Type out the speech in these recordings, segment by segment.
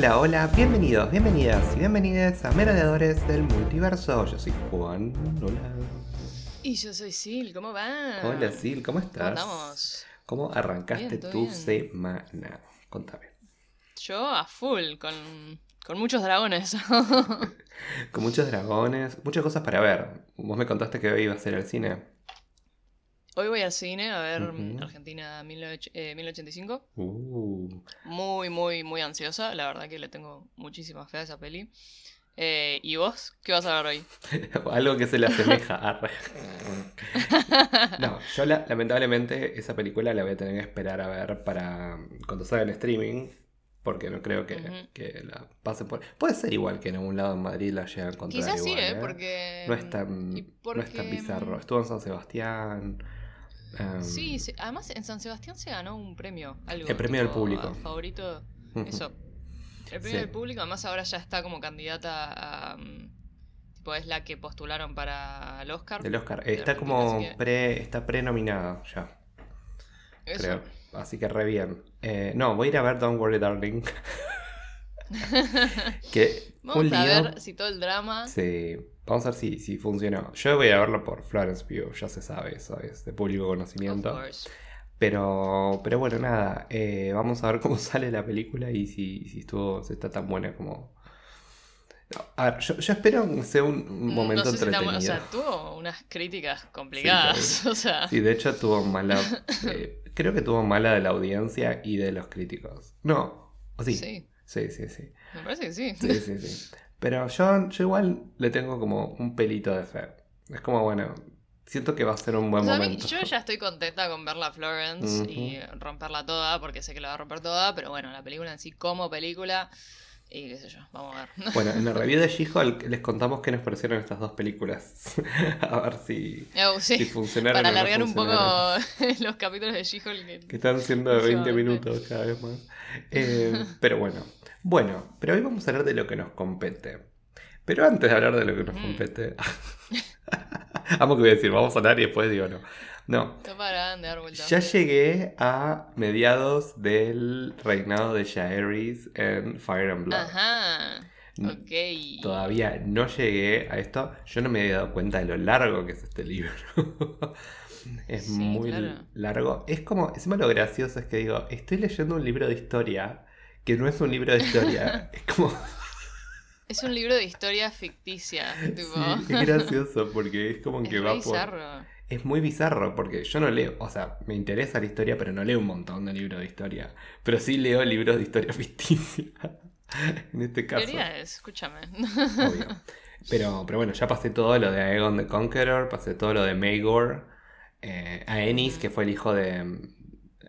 Hola, hola, bienvenidos, bienvenidas y bienvenidas a Merodeadores del Multiverso. Yo soy Juan, hola. Y yo soy Sil, ¿cómo va? Hola Sil, ¿cómo ¿Cómo estás? andamos? ¿Cómo arrancaste Bien, tu bien. semana? Contame. Yo a full, con, con muchos dragones. Con muchos dragones, muchas cosas para ver. Vos me contaste que hoy iba a ser al cine. Hoy voy al cine a ver Ujú. Argentina 19- eh, 1085. Uh, Muy, muy, muy ansiosa. La verdad que le tengo muchísima fe a esa peli. Eh, ¿Y vos? ¿Qué vas a ver hoy? algo que se le asemeja. arre. No, yo la- lamentablemente esa película la voy a tener que esperar a ver para cuando salga en streaming. Porque no creo que, la pasen por. Puede ser igual que en algún lado en Madrid la llegue a encontrar. Quizás sí, igual, ¿eh? Porque... No es tan, y no es tan porque, bizarro. Estuvo en San Sebastián. Em, Sí, sí, además en San Sebastián se ganó un premio. Algo, El premio del público. Favorito. Eso. El premio Sí. del público, además ahora ya está como candidata a. mm, tipo, es la que postularon para el Oscar. Del Oscar. Está como que- pre, está prenominada ya, Eso. creo. Así que re bien. Eh, no, voy a ir a ver Don't Worry Darling. que Vamos un a lío. ver si todo el drama. Sí, vamos a ver si, si funcionó. Yo voy a verlo por Florence Pugh, ya se sabe, eso es de público conocimiento. Pero, pero bueno, nada, eh, vamos a ver cómo sale la película y si, si estuvo, si está tan buena como... A ver, yo, yo espero que sea un, un momento no sé si está entretenido. o sea, tuvo unas críticas complicadas. o sea, Sí, de hecho tuvo mala... eh, creo que tuvo mala de la audiencia y de los críticos. No, ¿o sí? Sí, sí, sí, sí. sí. me parece que sí. Sí, sí, sí. Pero yo, yo igual le tengo como un pelito de fe. Es como, bueno, siento que va a ser un buen O sea, a mí- momento. yo ya estoy contenta con verla a Florence y romperla toda, porque sé que la va a romper toda, pero bueno, la película en sí como película, y qué sé yo, vamos a ver. Bueno, en la review de She-Hulk les contamos qué nos parecieron estas dos películas. a ver si, Oh, sí, si funcionaron para no alargar un poco los capítulos de She-Hulk. que- Que están siendo de 20 Últimamente. minutos cada vez más. Eh, pero bueno. Bueno, pero hoy vamos a hablar de lo que nos compete. Pero antes de hablar de lo que nos Mm. compete. Amo que voy a decir, vamos a hablar y después digo no. No. Ya llegué a mediados del reinado de Jaehaerys en Fire and Blood. Ajá. Ok. Todavía no llegué a esto. Yo no me había dado cuenta de lo largo que es este libro. es Sí, muy claro. largo. Es como, encima lo gracioso es que digo, estoy leyendo un libro de historia que no es un libro de historia. es como, Es un libro de historia ficticia. Tipo. sí, es gracioso porque es como Es que va por... bizarro. Es muy bizarro porque yo no leo, o sea, me interesa la historia, pero no leo un montón de libros de historia. Pero sí leo libros de historia ficticia. en este caso. Teorías, escúchame. Obvio. Pero, pero bueno, ya pasé todo lo de Aegon the Conqueror, pasé todo lo de Maegor, eh, Aenys, que fue el hijo de,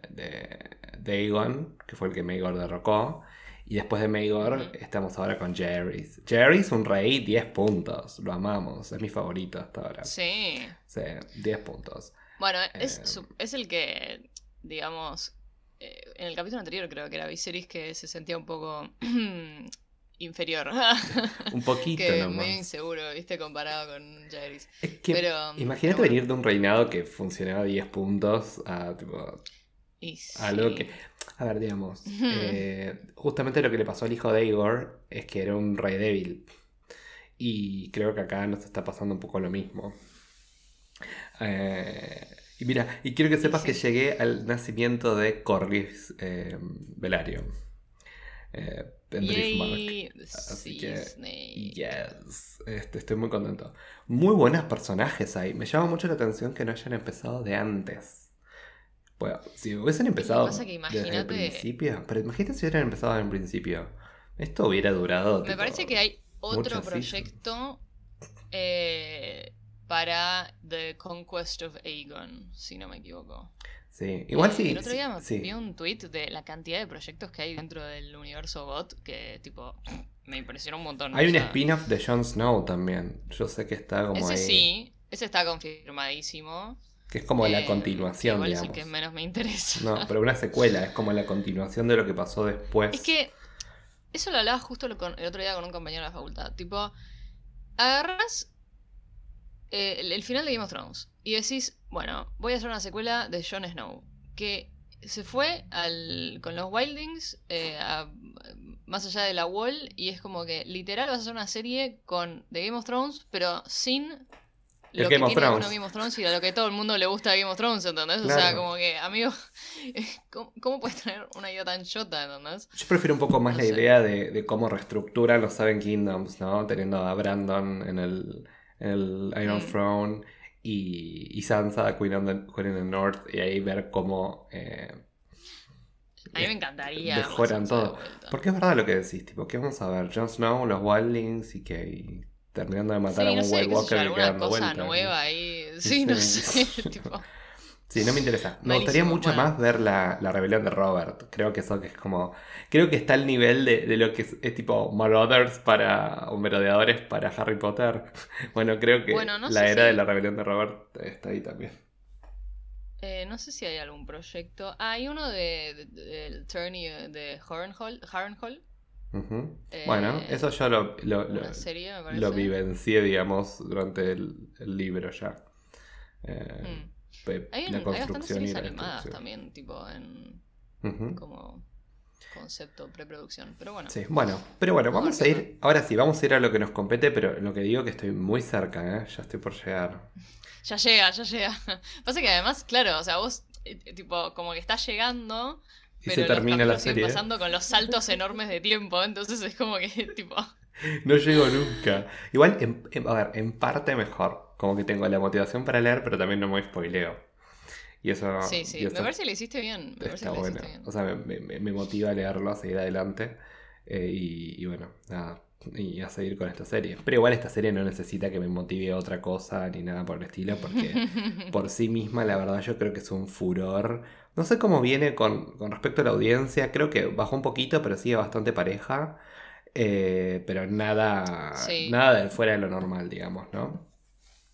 de, de Aegon, que fue el que Maegor derrocó. Y después de Maegor estamos ahora con Jaehaerys. Jaehaerys, un rey, 10 puntos. Lo amamos, es mi favorito hasta ahora. Sí. Sí, 10 puntos. Bueno, es, Eh. su- es el que, digamos, eh, en el capítulo anterior creo que era Viserys que se sentía un poco inferior. Un poquito que nomás. medio inseguro, viste, comparado con. Es que Pero, imagínate bueno. venir de un reinado que funcionaba 10 puntos a tipo Y algo sí. que. A ver, digamos. eh, justamente lo que le pasó al hijo de Aegor es que era un rey débil. Y creo que acá nos está pasando un poco lo mismo. Eh, y mira, y quiero que sepas que Sí. llegué al nacimiento de Corlys eh, Velaryon. Eh, en Driftmark. Yay, Así sí, que, Snake. Yes, este, estoy muy contento. Muy buenos personajes ahí. Me llama mucho la atención que no hayan empezado de antes. Bueno, si hubiesen empezado que desde el principio, pero imagínate si hubieran empezado en principio. Esto hubiera durado. Me tipo, parece que hay otro proyecto eh, para The Conquest of Aegon, si no me equivoco. Sí, igual Eh, sí. El otro día sí, vi un tweet de la cantidad de proyectos que hay dentro del universo GOT que, tipo, me impresionó un montón. Hay o un spin-off de Jon Snow también. Yo sé que está como Ese ahí. sí, ese está confirmadísimo. Que es como la continuación, igual digamos. es que menos me interesa. No, pero una secuela, es como la continuación de lo que pasó después. Es que eso lo hablaba justo el otro día con un compañero de la facultad. Tipo, agarras eh, el, el final de Game of Thrones y decís, bueno, voy a hacer una secuela de Jon Snow. Que se fue al, con los Wildings eh, a más allá de la wall y es como que literal vas a hacer una serie con The Game of Thrones, pero sin El lo que Game of tiene bueno Thrones. Game of Thrones y a lo que todo el mundo le gusta de Game of Thrones, ¿entendés? O sea, como que, amigo, ¿cómo, cómo puedes tener una idea tan chota, ¿entendés? Yo prefiero un poco más No la sé. idea de, de cómo reestructuran los Seven Kingdoms, ¿no? Teniendo a Brandon en el, en el Iron Mm. Throne y, y Sansa, of Queen of the North, y ahí ver cómo eh, A mí me encantaría. mejoran todo. Porque es verdad lo que decís, tipo, ¿qué vamos a ver? Jon Snow, los Wildlings y que terminando de matar Sí, a no un sé, White qué sé yo, Walker queda dando cosa vueltas. nueva ahí. Sí, no sé, tipo... Sí, no me interesa. Me gustaría mucho bueno. más ver la, la rebelión de Robert. Creo que eso que es como. Creo que está al nivel de, de lo que es, es tipo Marauders para. o merodeadores para Harry Potter. Bueno, creo que Bueno, no la era si- de la rebelión de Robert está ahí también. Eh, no sé si hay algún proyecto. Ah, hay uno de, de- de- del Tourney de Harrenhal. Harrenhal Eh, bueno, eso yo lo, lo, serie, vivencié, digamos, durante el, el libro ya. Eh, Mm. pe- Hay, un- la hay bastantes construcción y series la animadas también, tipo en como concepto preproducción. Pero bueno. Sí, bueno, pero bueno, Vamos a ir, ahora sí, vamos a ir a lo que nos compete, pero lo que digo que estoy muy cerca, ¿eh? ya estoy por llegar. Ya llega, ya llega. Pasa que además, claro, o sea, vos, eh, tipo, como que estás llegando. Y Pero se termina la serie. pasando con los saltos enormes de tiempo, entonces es como que, tipo, No llego nunca. Igual, en- en- a ver, en parte mejor. Como que tengo la motivación para leer, pero también no me spoileo. Y eso, sí, sí. Me parece que le hiciste bien. Me está bueno. bien. O sea, me, me- me motiva a leerlo, a seguir adelante. eh, y, y bueno, nada. Y a seguir con esta serie. Pero igual esta serie no necesita que me motive a otra cosa ni nada por el estilo, porque por sí misma, la verdad, yo creo que es un furor. No sé cómo viene con, con respecto a la audiencia, creo que bajó un poquito, pero sigue bastante pareja. Eh, pero nada, Sí. nada de fuera de lo normal, digamos, ¿no?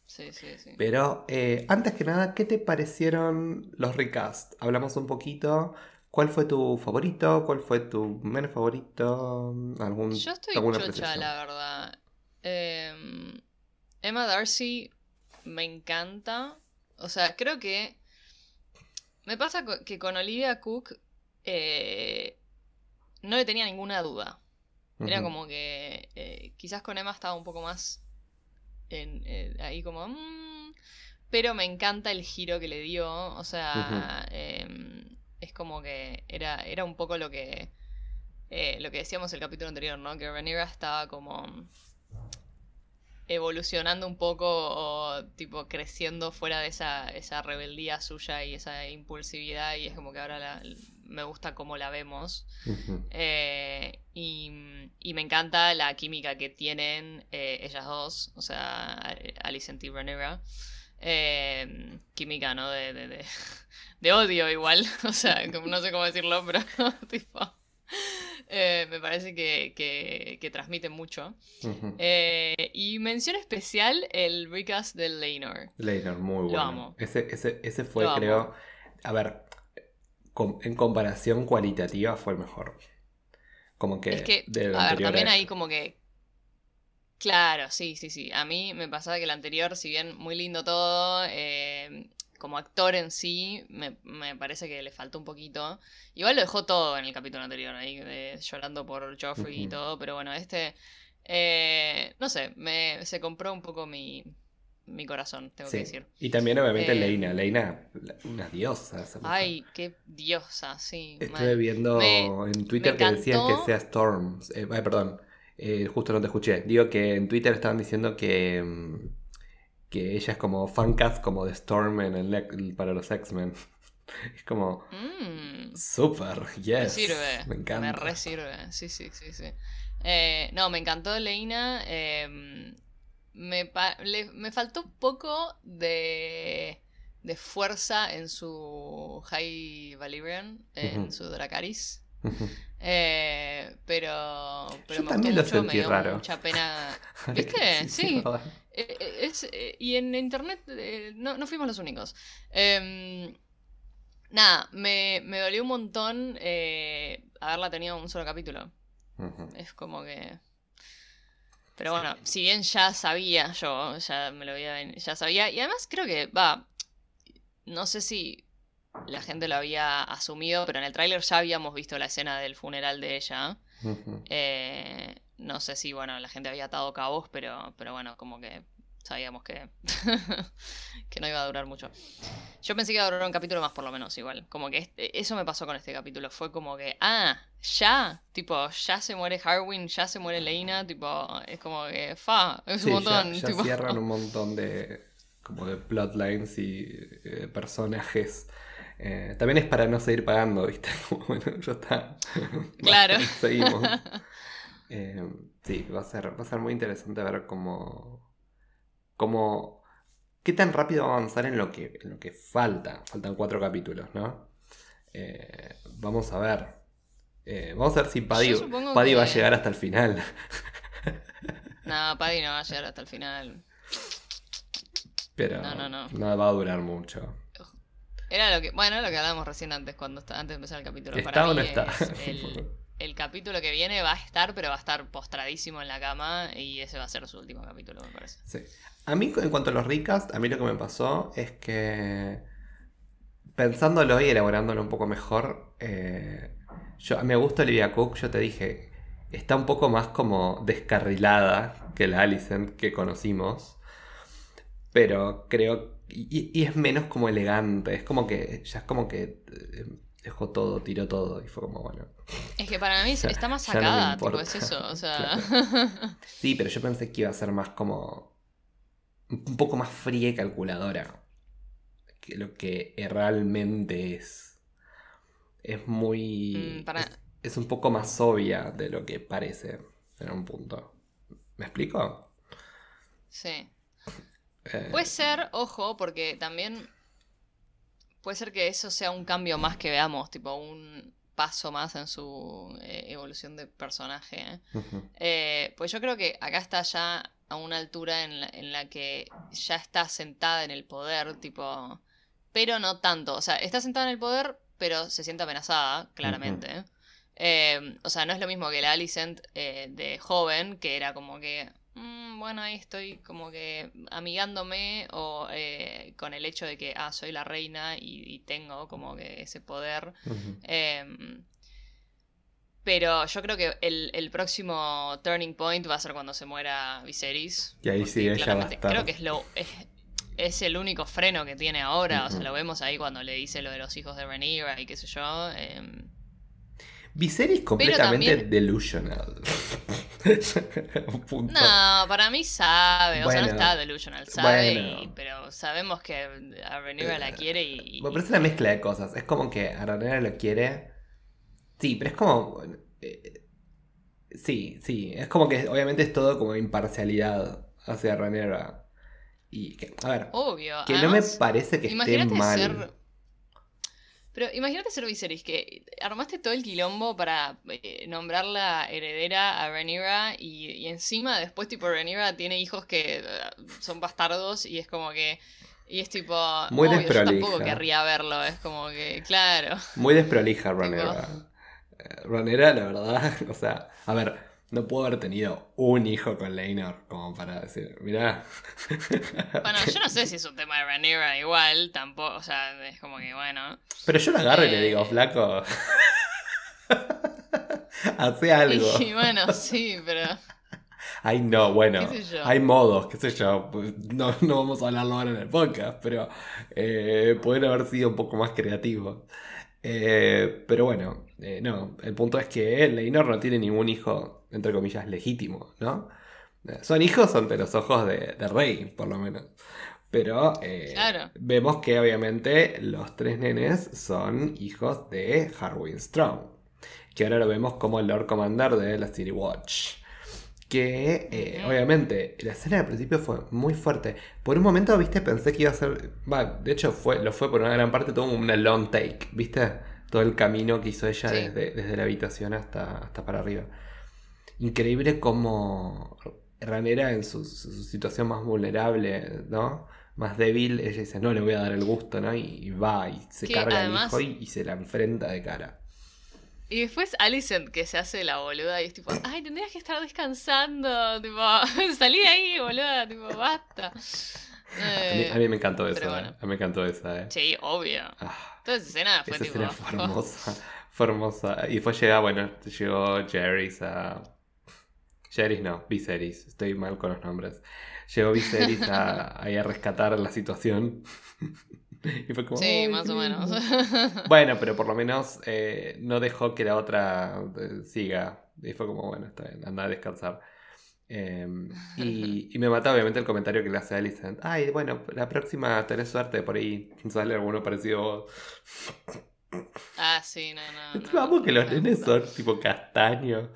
Sí, sí, sí. Pero eh, antes que nada, ¿qué te parecieron los recast? Hablamos un poquito. ¿Cuál fue tu favorito? ¿Cuál fue tu menos favorito? ¿Algún, Yo estoy alguna chocha, apreciación? la verdad. Em, Emma Darcy me encanta. O sea, creo que. Me pasa que con Olivia Cook eh, no le tenía ninguna duda. Era como que eh, quizás con Emma estaba un poco más en, eh, ahí como... mm, pero me encanta el giro que le dio. O sea, em, es como que era, era un poco lo que... lo que decíamos el capítulo anterior, ¿no? Que Rhaenyra estaba como evolucionando un poco o tipo creciendo fuera de esa, esa rebeldía suya y esa impulsividad y es como que ahora la- me gusta cómo la vemos. Eh, y, y me encanta la química que tienen eh, ellas dos, o sea, Alicent y Rhaenyra. Eh, química, ¿no? De, de, de, de odio igual, o sea, como- no sé cómo decirlo, pero tipo... eh, me parece que, que, que transmiten mucho. Eh, y mención especial el recast de Laenor. Later, muy bueno. amo. Ese, ese, ese fue, Lo amo. creo. A ver, com- en comparación cualitativa fue el mejor. Como que. Es que, del a ver, también ahí este. como que... Claro, sí, sí, sí. A mí me pasaba que el anterior, si bien muy lindo todo, eh, como actor en sí, me, me parece que le faltó un poquito. Igual lo dejó todo en el capítulo anterior, ahí de- llorando por Joffrey y todo, pero bueno, este... eh, no sé, me, se compró un poco mi, mi corazón, tengo Sí. que decir. Y también, obviamente, Eh, Leina. Leina, una diosa. Ay, qué diosa, sí. Estuve viendo Me- en Twitter que decían que sea Storm. Eh, ay, perdón. Eh, justo no te escuché. Digo que en Twitter estaban diciendo que. Que ella es como fancast como de Storm en el, para los X-Men. Es como. Mm. Super, yes. Me sirve. Me encanta. Me re sirve. Sí, sí, sí, sí. Eh, no, me encantó Leina. eh, me, le- me faltó un poco de, de fuerza en su High Valyrian, en su Dracaris. Eh, pero pero Yo me también gustó lo mucho, me sentí dio raro. mucha pena. ¿Viste? Sí. Eh, eh, es, eh, y en internet eh, no, no fuimos los únicos. Em, nada, me, me dolió un montón eh, haberla tenido un solo capítulo. Es como que... Pero bueno, si bien ya sabía yo, ya me lo había, ya sabía, y además creo que, va, no sé si la gente lo había asumido, pero en el tráiler ya habíamos visto la escena del funeral de ella. Ujú. Eh, no sé si, bueno, la gente había atado cabos, pero, pero bueno, como que sabíamos que, que no iba a durar mucho. Yo pensé que iba a durar un capítulo más, por lo menos, igual. Como que este- eso me pasó con este capítulo. Fue como que, ah, ya, tipo, ya se muere Harwin, ya se muere Leina, tipo, es como que, fa, es Sí, un montón. ya, ya tipo. cierran un montón de como de plotlines y eh, personajes. Eh, también es para no seguir pagando, ¿viste? Como, bueno, ya está. Claro. Seguimos. Eh, sí, va a ser, va a ser muy interesante ver cómo. cómo. qué tan rápido va a avanzar en lo que, en lo que falta. Faltan cuatro capítulos, ¿no? Eh, vamos a ver. Eh, vamos a ver si Paddy, Paddy va a llegar hasta el final. No, Paddy no va a llegar hasta el final. Pero No, no, no. no va a durar mucho. Era lo que, bueno, lo que hablábamos recién antes, cuando está- antes de empezar el capítulo. ¿Está Para o no mí está? es el, el capítulo que viene va a estar, pero va a estar postradísimo en la cama y ese va a ser su último capítulo, me parece. Sí. A mí, en cuanto a los recasts, a mí lo que me pasó es que pensándolo y elaborándolo un poco mejor, eh, yo, me gusta Olivia Cook, yo te dije, está un poco más como descarrilada que la Alicent que conocimos, pero creo, y, y es menos como elegante, es como que, ya es como que eh, dejó todo, tiró todo y fue como, bueno. Es que para mí está más ya no sacada, tipo, es eso, o sea. Sí, pero yo pensé que iba a ser más como. un poco más fría y calculadora. Que lo que realmente es. Es muy. Mm, para- Es, es un poco más obvia de lo que parece en un punto. ¿Me explico? sí. Eh, Puede ser, ojo, porque también puede ser que eso sea un cambio más que veamos, tipo un paso más en su eh, evolución de personaje. ¿eh? Eh, pues yo creo que acá está ya a una altura en la, en la que ya está sentada en el poder, tipo, pero no tanto. O sea, está sentada en el poder, pero se siente amenazada, claramente. O sea, no es lo mismo que la Alicent de joven, que era como que, "Mm, bueno, ahí estoy como que amigándome o eh, con el hecho de que, ah, soy la reina y, y tengo como que ese poder. Em, pero yo creo que el, el próximo turning point va a ser cuando se muera Viserys. Y ahí sí, ella va a claramente estar. Creo que es lo. Es, es el único freno que tiene ahora. O sea, lo vemos ahí cuando le dice lo de los hijos de Rhaenyra y qué sé yo. em, Viserys completamente también- delusional. Punto. No, para mí sabe. O sea, no está delusional, sabe. Bueno. y- pero sabemos que a Rhaenyra la quiere y. y- Bueno, pero es una mezcla de cosas. Es como que Aranera lo quiere. Sí, pero es como. eh, sí, sí. Es como que obviamente es todo como imparcialidad hacia Aranera. Y que, a ver, Obvio. que no me parece que esté mal. ser. Pero imagínate ser Viserys, que armaste todo el quilombo para eh, nombrar la heredera a Rhaenyra y, y encima después tipo Rhaenyra tiene hijos que eh, son bastardos y es como que... Y es tipo... Muy obvio, yo tampoco desprolija. querría verlo, es como que, claro. Muy desprolija Ranera. Ranera, la verdad, o sea, a ver, no puedo haber tenido un hijo con Leinor como para decir, mirá. Bueno, yo no sé si es un tema de Rhaenyra igual, tampoco, o sea, es como que bueno... Pero yo lo agarro y le digo, Eh. flaco. Hace algo. Y bueno, sí, pero... Ay, no, bueno. ¿Qué sé yo? Hay modos, qué sé yo. No, no vamos a hablarlo ahora en el podcast, pero eh, pueden haber sido un poco más creativos. Eh, pero bueno, eh, no. El punto es que Leinor no tiene ningún hijo, entre comillas, legítimo, ¿no? Eh, Son hijos ante los ojos de, de Rey, por lo menos. Pero eh, Claro. vemos que obviamente los tres nenes son hijos de Harwin Strong. Que ahora lo vemos como el Lord Commander de la City Watch. Que eh, obviamente la escena al principio fue muy fuerte. Por un momento, viste, pensé que iba a ser. Va, de hecho, fue, lo fue por una gran parte, tuvo una long take, viste, todo el camino que hizo ella Sí. desde, desde la habitación hasta, hasta para arriba. Increíble como Ranera en su, situación más vulnerable, ¿no? Más débil, ella dice, no le voy a dar el gusto, ¿no? Y, y va y se Que carga además- al hijo y, y se la enfrenta de cara. Y después Alicent que se hace la boluda y es tipo, ay, tendrías que estar descansando, tipo, salí de ahí, boluda, tipo, basta. A mí, Eh, a mí me encantó eso, pero eh. A mí me encantó esa, eh. Sí, obvio. Ah, Toda esa escena fue esa tipo. escena fue hermosa. Fue hermosa. Y después llega, bueno, llegó Jerry's a. Jerry's no, Viserys. Estoy mal con los nombres. Llegó Viserys a, ahí a rescatar la situación. y fue como, Sí, "Ay, más o menos. lindo". Bueno, pero por lo menos eh, no dejó que la otra eh, siga. Y fue como, bueno, está bien, anda a descansar. Eh, y, y me mata obviamente el comentario que le hace a Alicent. Ay, bueno, la próxima tenés suerte, por ahí sale alguno parecido a vos. ah, sí, no, no. Encima no, que los no, nenes no. son tipo castaños.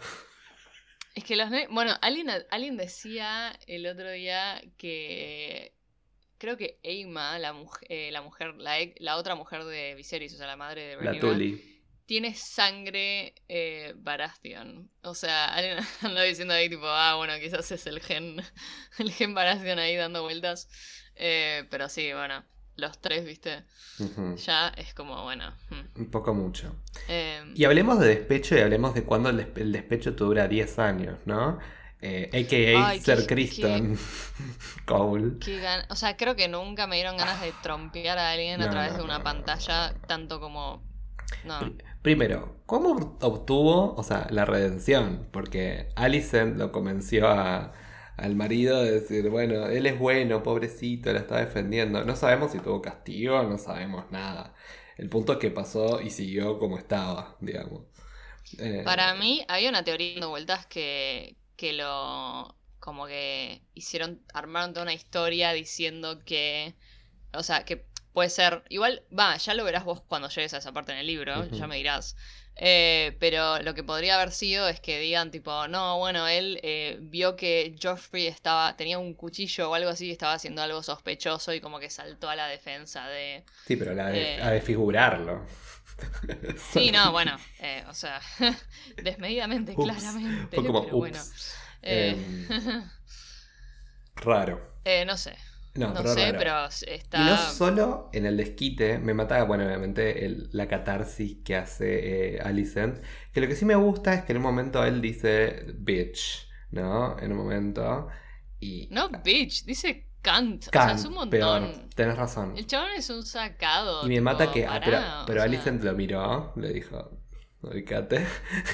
Es que los. Bueno, alguien, alguien decía el otro día que. Creo que Eima, la, mujer, la mujer, la, la otra mujer de Viserys, o sea, la madre de La Rhaenyra, Tully. tiene sangre eh, Baratheon. O sea, alguien anda diciendo ahí tipo, ah, bueno, quizás es el gen, el gen Baratheon ahí dando vueltas. Eh, pero sí, bueno, los tres, viste, ya es como, bueno. hmm. Un poco mucho. Eh, Y hablemos de despecho y hablemos de cuando el, despe- el despecho te dura 10 años, ¿no? Eh, AKA Ay, qué- Kristen Cole. qué o sea, creo que nunca me dieron ganas de trompear a alguien a través no, de una no, pantalla, tanto como... Primero, ¿cómo obtuvo, o sea, la redención? Porque Alicent lo convenció a- al marido de decir, bueno, él es bueno, pobrecito, la está defendiendo. No sabemos si tuvo castigo, no sabemos nada. El punto es que pasó y siguió como estaba, digamos. Eh, Para mí había una teoría dando vueltas que, que lo como que hicieron, armaron toda una historia diciendo que, o sea, que puede ser, igual, va, ya lo verás vos cuando llegues a esa parte en el libro, ya me dirás. Eh, pero lo que podría haber sido es que digan tipo, no, bueno, él eh, vio que Joffrey estaba, tenía un cuchillo o algo así y estaba haciendo algo sospechoso y como que saltó a la defensa de... Sí, pero la de, eh, a desfigurarlo. Sí, no, bueno, eh, o sea, desmedidamente, Ups, claramente. fue como, pero bueno. ups. Eh, Raro. eh, no sé, No, no, pero sé, raro. pero está... Y no solo en el desquite, me mataba, bueno, obviamente el- la catarsis que hace eh, Alicent. Que lo que sí me gusta es que en un momento él dice bitch, ¿no? En un momento. Y. No, bitch, dice Kant, o sea, es un montón. peor. Tenés razón. El chabón es un sacado. Y me tipo, mata que. ah, pará, pero pero sea, Alicent lo miró, le dijo. Ubicate.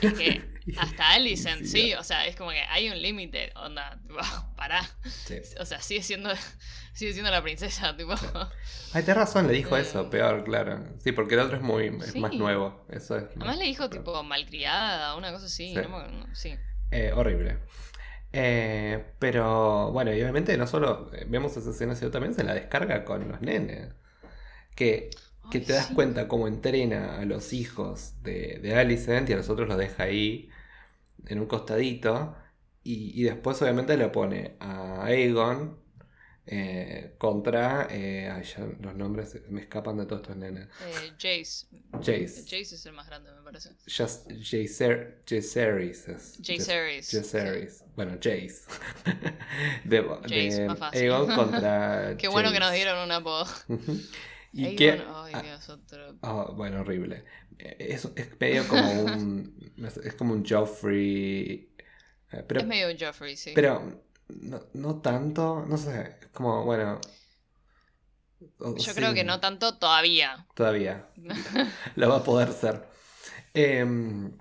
Es que hasta Alicent, sí, o sea, es como que hay un límite, onda, tipo, pará. Sí. O sea, sigue siendo, sigue siendo la princesa, tipo. Ay, tenés razón, le dijo Eh. eso, peor, claro. Sí, porque el otro es muy. Es Sí. más nuevo. Eso es. Además le dijo tipo malcriada, una cosa así, Sí. no sí. Eh, horrible. Eh, pero bueno, y obviamente no solo eh, vemos esa escena, sino también se la descarga con los nenes. Que, que Ay, te das sí. cuenta cómo entrena a los hijos de, de Alicent y a los otros los deja ahí en un costadito. Y, y después obviamente lo pone a Aegon eh, contra... eh, ay, ya los nombres me escapan de todos estos nenes. Eh, Jace. Jace. Jace es el más grande, me parece. Just Jacer- Jaceres. es- Jaceres. Jaceres. Bueno, Jace. de Jace, de más fácil. Aegon contra. Qué bueno que nos dieron un apodo. Y Aegon, que. ay Dios, otro. ah, bueno, horrible. Eh, Es, es medio como un. es- como un Joffrey. eh, Pero, es medio un Joffrey, sí. pero no, no tanto. No sé. es Como, bueno. Yo sí, creo que no tanto todavía. Todavía. Lo va a poder ser. Em,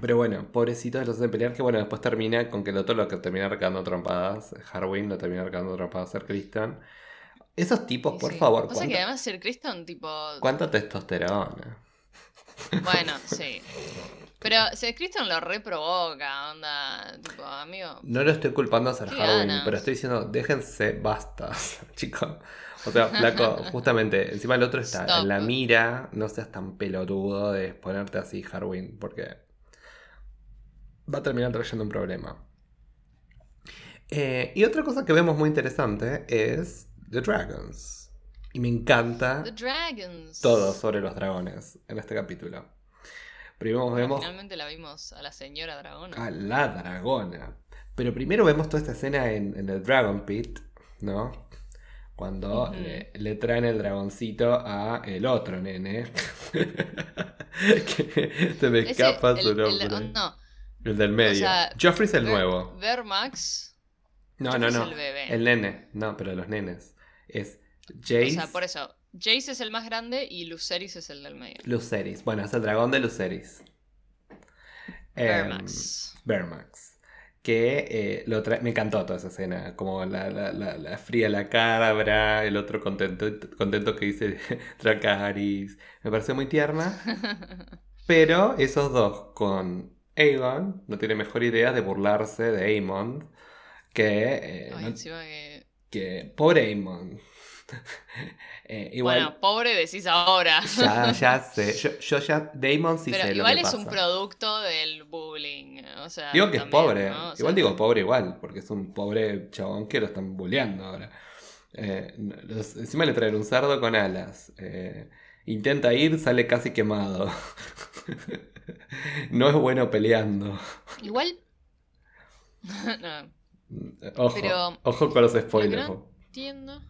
pero bueno, pobrecito de los de pelear, que bueno, después termina con que el otro lo que termina recando trompadas, Harwin lo termina recando trompadas a Christian. Esos tipos, Sí, por sí. favor, O sea que ¿cuánta, además Sir Kristen, tipo. cuánta testosterona? Bueno, sí. Pero Sir Kristen lo reprovoca, onda. Tipo, amigo. No lo estoy culpando a ser Qué Harwin, pero estoy diciendo, déjense bastas, chicos. O sea, flaco, justamente, encima el otro está Stop. en la mira, no seas tan pelotudo de ponerte así, Harwin, porque va a terminar trayendo un problema. Eh, y otra cosa que vemos muy interesante es The Dragons. Y me encanta The Dragons. todo sobre los dragones en este capítulo. Primero Bueno, vemos Finalmente la vimos a la señora dragona. a la dragona. Pero primero vemos toda esta escena en, en el Dragon Pit, ¿no? Cuando le, le traen el dragoncito a el otro nene. que se me Ese, escapa el- su el- nombre. no, El del medio. sea, Joffrey es el Ver- nuevo. Vermax. No, Joffrey no, es no. el bebé. El nene. No, pero los nenes. Es O Jace. sea, por eso. Jace es el más grande y Luceris es el del medio. Luceris. Bueno, es el dragón de Luceris. Vermax. Vermax. Que eh, lo me encantó toda esa escena. Como la, la, la, la fría la cabra, el otro contento, contento que dice Dracarys. Me pareció muy tierna. Pero esos dos con Aegon no tienen mejor idea de burlarse de Aemond que, eh, Ay, no- encima que... que pobre Aemond. Eh, igual Bueno, pobre decís ahora. ya, ya sé. Yo, yo ya Damon sí Pero sé igual lo que es un producto del bullying. O sea, Digo que es pobre. ¿no? O sea, igual digo pobre igual, porque es un pobre chabón que lo están bulleando ahora. Eh, los- encima le traen un cerdo con alas. Eh, intenta ir, sale casi quemado. no es bueno peleando. Igual. no, Ojo, Pero- ojo con los spoilers. no- entiendo.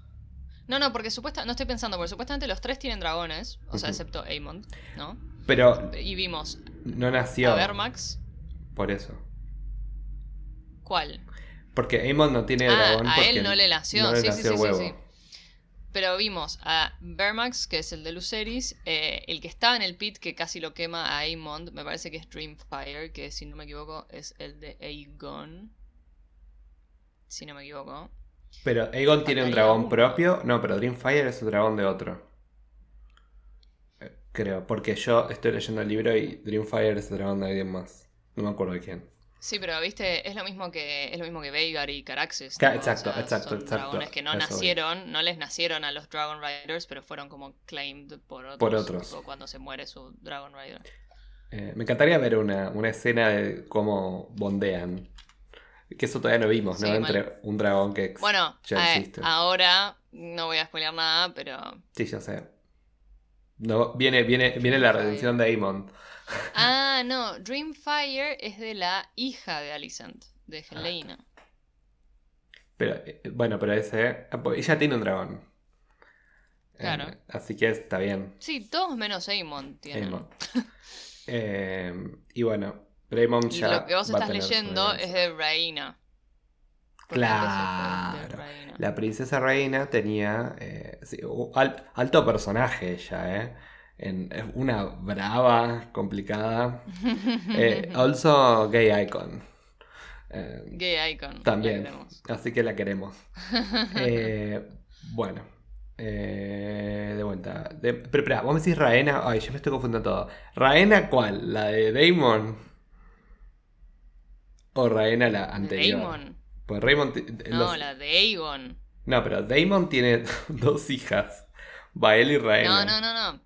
No, no, porque supuestamente. No estoy pensando, porque supuestamente los tres tienen dragones. O sea, excepto Aemond, ¿no? Pero Y vimos no nació a Vermax. por eso. ¿Cuál? Porque Aemon no tiene Ah, dragón. a él no le nació. no le sí, nació sí, sí, huevo. sí. Pero vimos a Vermax, que es el de Luceris, eh, el que estaba en el pit que casi lo quema a Aemond, me parece que es Dreamfire, que si no me equivoco es el de Aegon. Si no me equivoco. Pero Aegon tiene un dragón uno. propio. No, pero Dreamfire es un dragón de otro. Eh, Creo, porque yo estoy leyendo el libro y Dreamfire es el dragón de alguien más. No me acuerdo de quién. Sí, pero viste, es lo mismo que es lo mismo que Veigar y Caraxes. Exacto, O sea, exacto, son exacto, dragones que no nacieron, no les nacieron a los Dragon Riders, pero fueron como claimed por otros. Por otros. tipo cuando se muere su Dragon Rider. Eh, me encantaría ver una, una escena de cómo bondean. Que eso todavía no vimos, ¿no? Sí, Entre un dragón que ex- Bueno, ya eh, existe. ahora no voy a spoilear nada, pero. Sí, ya sé. No, viene, viene, viene la redención de Aemon. Ah, no, Dreamfire es de la hija de Alicent, de Ah, Helena. Pero, eh, bueno, pero ese. ah, pues Ella tiene un dragón. Eh, Claro. así que está bien. Sí, todos menos Aemon tienen. Aemon. Eh, y bueno, pero Aemon Y ya. lo que vos estás leyendo es de Reina. Claro. La princesa reina tenía. eh, sí, alto personaje ella, ¿eh? En, es una brava, complicada. Eh, also gay icon. Eh, Gay Icon. también. Así que la queremos. Bueno. de vuelta. De- pero espera, vos me decís Raena. Ay, yo me estoy confundiendo todo. ¿Raena cuál? ¿La de Damon? ¿O Raena la anterior? Damon. Pues Raymond. ti- No, los- la de Aegon. no, pero Damon tiene dos hijas. Bael y Raena. No, no, no, no.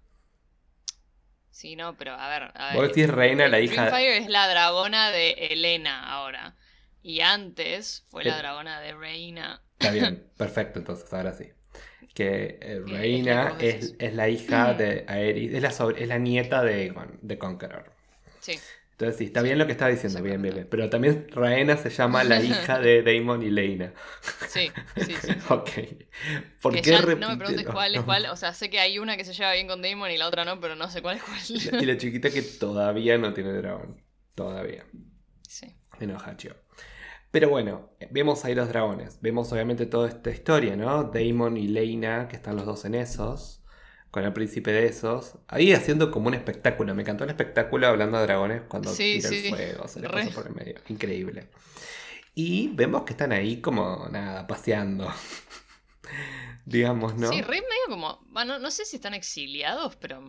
Sí, no, pero a ver. A Vos ver. decís Reina, la hija. Dreamfire es la dragona de Elena ahora. Y antes fue la Eh. dragona de Reina. Está bien, perfecto, entonces, ahora sí. Que eh, Reina es es la hija de Aerys, es la, sobre- es la nieta de Aegon, de Conqueror. Sí. Entonces sí, está bien lo que estaba diciendo, bien, bien, bien. Pero también Raena se llama la hija de Daemon y Leina. Sí, sí, sí. Ok. ¿Por Que qué ya no me preguntes cuál es cuál. O sea, sé que hay una que se lleva bien con Damon y la otra no, pero no sé cuál es cuál. Y la chiquita que todavía no tiene dragón. Todavía. Sí. Enojacho. Pero bueno, vemos ahí los dragones. Vemos obviamente toda esta historia, ¿no? Daemon y Leina, que están los dos en esos. Con el príncipe de esos. Ahí haciendo como un espectáculo. Me encantó el espectáculo hablando de dragones cuando Sí, tira sí. el fuego. Se le Re. pasa por el medio. Increíble. Y vemos que están ahí como, nada, paseando. Digamos, ¿no? Sí, re medio como. Bueno, no sé si están exiliados, pero.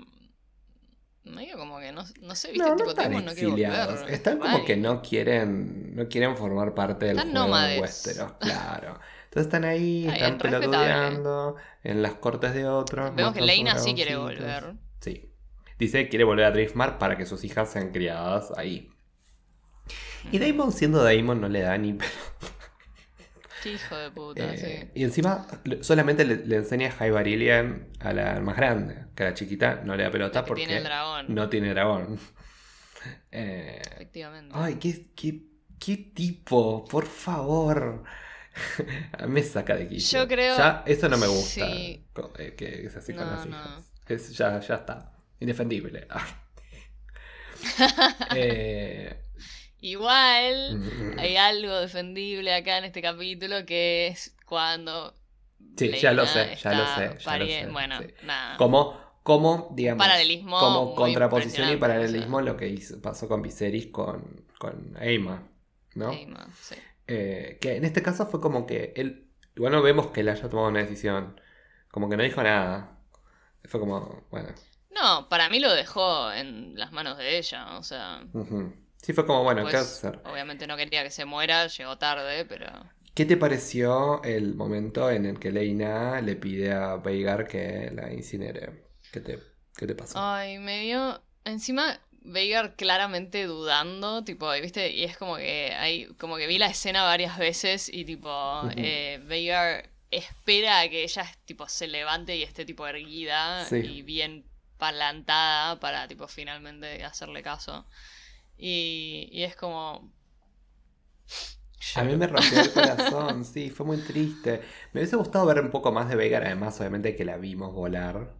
Medio como que no, no sé, viste, No, no tipo están no quiere exiliados. volver. Están como que no quieren, no quieren formar parte del Están juego de nómades. Westeros, claro. Entonces están ahí, Está están pelotudeando en las cortes de otros. Vemos que Leina sí quiere volver. Sí. Dice que quiere volver a Driftmark para que sus hijas sean criadas ahí. Y Daemon siendo Daemon no le da ni pelo. Hijo de puta, Eh, sí. Y encima solamente le, le enseña High Varillian a la más grande, que a la chiquita no le da pelota porque tiene el dragón. no tiene dragón. Eh, Efectivamente. Ay, qué, qué, qué tipo, por favor. A mí me saca de quicio. Yo creo- Ya, eso no me gusta. sí. eh, que es así con No, las no. hijas. Es- ya, ya está. Indefendible. Ah. Eh, Igual mm, hay algo defendible acá en este capítulo que es cuando Sí, ya lo sé, ya lo sé, ya lo sé, Bueno, sí. nada. Como, como digamos, Paralelismo como contraposición y paralelismo lo que hizo- pasó con Viserys con, con Aemma, ¿no? Sí, ma, sí. Eh, que en este caso fue como que él, igual no vemos que él haya tomado una decisión, como que no dijo nada. Fue como, bueno, No, para mí lo dejó en las manos de ella, o sea, sí fue como, bueno, ¿qué vas a pues, hacer? obviamente no quería que se muera, llegó tarde, pero ¿Qué te pareció el momento en el que Leina le pide a Veigar que la incinere? ¿Qué te, qué te pasó? Ay, me dio. Encima, Veigar claramente dudando, tipo, ¿viste? Y es como que hay. Como que vi la escena varias veces y tipo. Eh, Veigar espera a que ella tipo se levante y esté tipo erguida Sí. y bien palantada para tipo finalmente hacerle caso. Y, y es como. A mí me rompió el corazón, sí, fue muy triste. Me hubiese gustado ver un poco más de Veigar, además, obviamente que la vimos volar,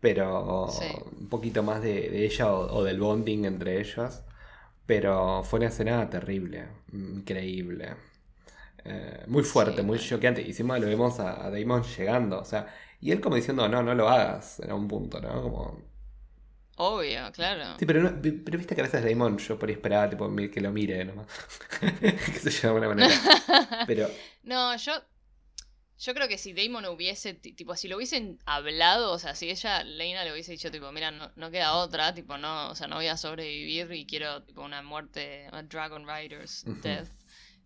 pero Sí. un poquito más de, de ella o, o del bonding entre ellos. Pero fue una escena terrible, increíble. Eh, muy fuerte, Sí, muy choqueante. Y encima lo vemos a, a Damon llegando, o sea, y él como diciendo, no, no lo hagas, en un punto, ¿no? Como, Obvio, claro. Sí, pero, no- pero viste que a veces Damon yo por ahí esperaba tipo, que lo mire nomás. que se llama de alguna manera. Pero No, yo. Yo creo que si Damon hubiese, ti- tipo, si lo hubiesen hablado, o sea, si ella, Leina, le hubiese dicho, tipo, mira, no, no queda otra, tipo, no, o sea, no voy a sobrevivir y quiero, tipo, una muerte, a Dragon Rider's death,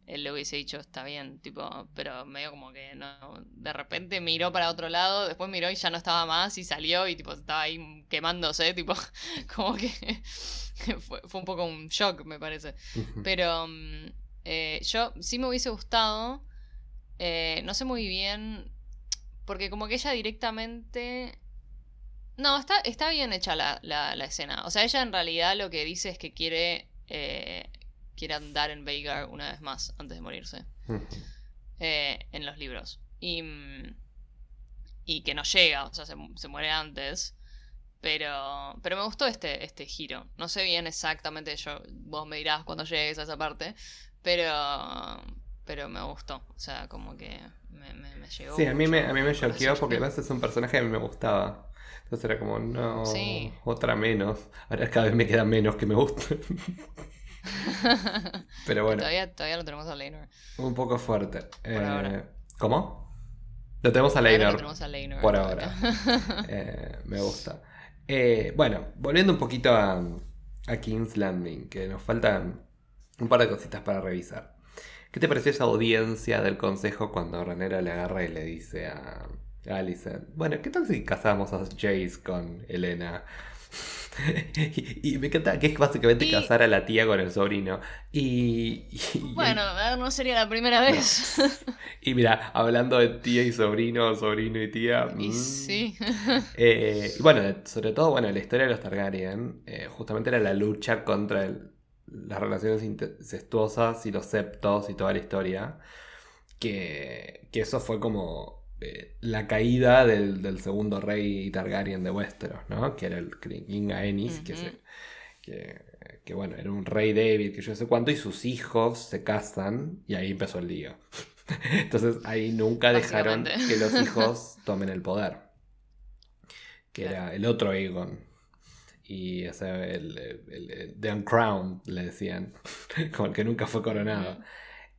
él le hubiese dicho, está bien, tipo, pero medio como que no, de repente miró para otro lado, después miró y ya no estaba más y salió y, tipo, estaba ahí quemándose, tipo, como que fue, fue un poco un shock, me parece. Pero mm, eh, yo sí me hubiese gustado. Eh, no sé muy bien. Porque como que ella directamente. No, está, está bien hecha la, la, la escena. O sea, ella en realidad lo que dice es que quiere. eh, quiere andar en Veigar una vez más antes de morirse. Ujú. eh, en los libros. Y. mm, Y que no llega, o sea, se, se muere antes. Pero, pero me gustó este, este giro. No sé bien exactamente, yo, vos me dirás cuando llegues a esa parte, pero, pero me gustó. O sea, como que me, me, me llegó. Sí, a mí me, a mí me choqueó porque además es un personaje que a mí me gustaba. Entonces era como, no, Sí. otra menos. Ahora cada vez me queda menos que me gusta. Pero bueno, todavía, todavía lo tenemos a Leinor. un poco fuerte. Eh, ahora. ¿Cómo? Lo tenemos a lo Leinor. tenemos a Leinor por todavía. Eh, me gusta. Eh, bueno, volviendo un poquito a, a King's Landing, que nos faltan un par de cositas para revisar. ¿Qué te pareció esa audiencia del consejo cuando Ranera le agarra y le dice a, a Alicent? Bueno, ¿qué tal si casamos a Jace con Elena? y, y me encanta que es básicamente Y- casar a la tía con el sobrino. Y, y- Bueno, no sería la primera vez. y mira, hablando de tía y sobrino, sobrino y tía. y mm, sí. eh, y bueno, sobre todo, bueno, la historia de los Targaryen eh, justamente era la lucha contra el- las relaciones incestuosas y los septos y toda la historia. Que, que eso fue como eh, la caída del, del segundo rey Targaryen de Westeros, ¿no? Que era el King Aenys, que, se- que, que, bueno, era un rey débil, que yo sé cuánto, y sus hijos se casan y ahí empezó el lío. Entonces ahí nunca dejaron que los hijos tomen el poder. Que era el otro Aegon. Y o sea, el, el- el- The Uncrowned, le decían. Como el que nunca fue coronado.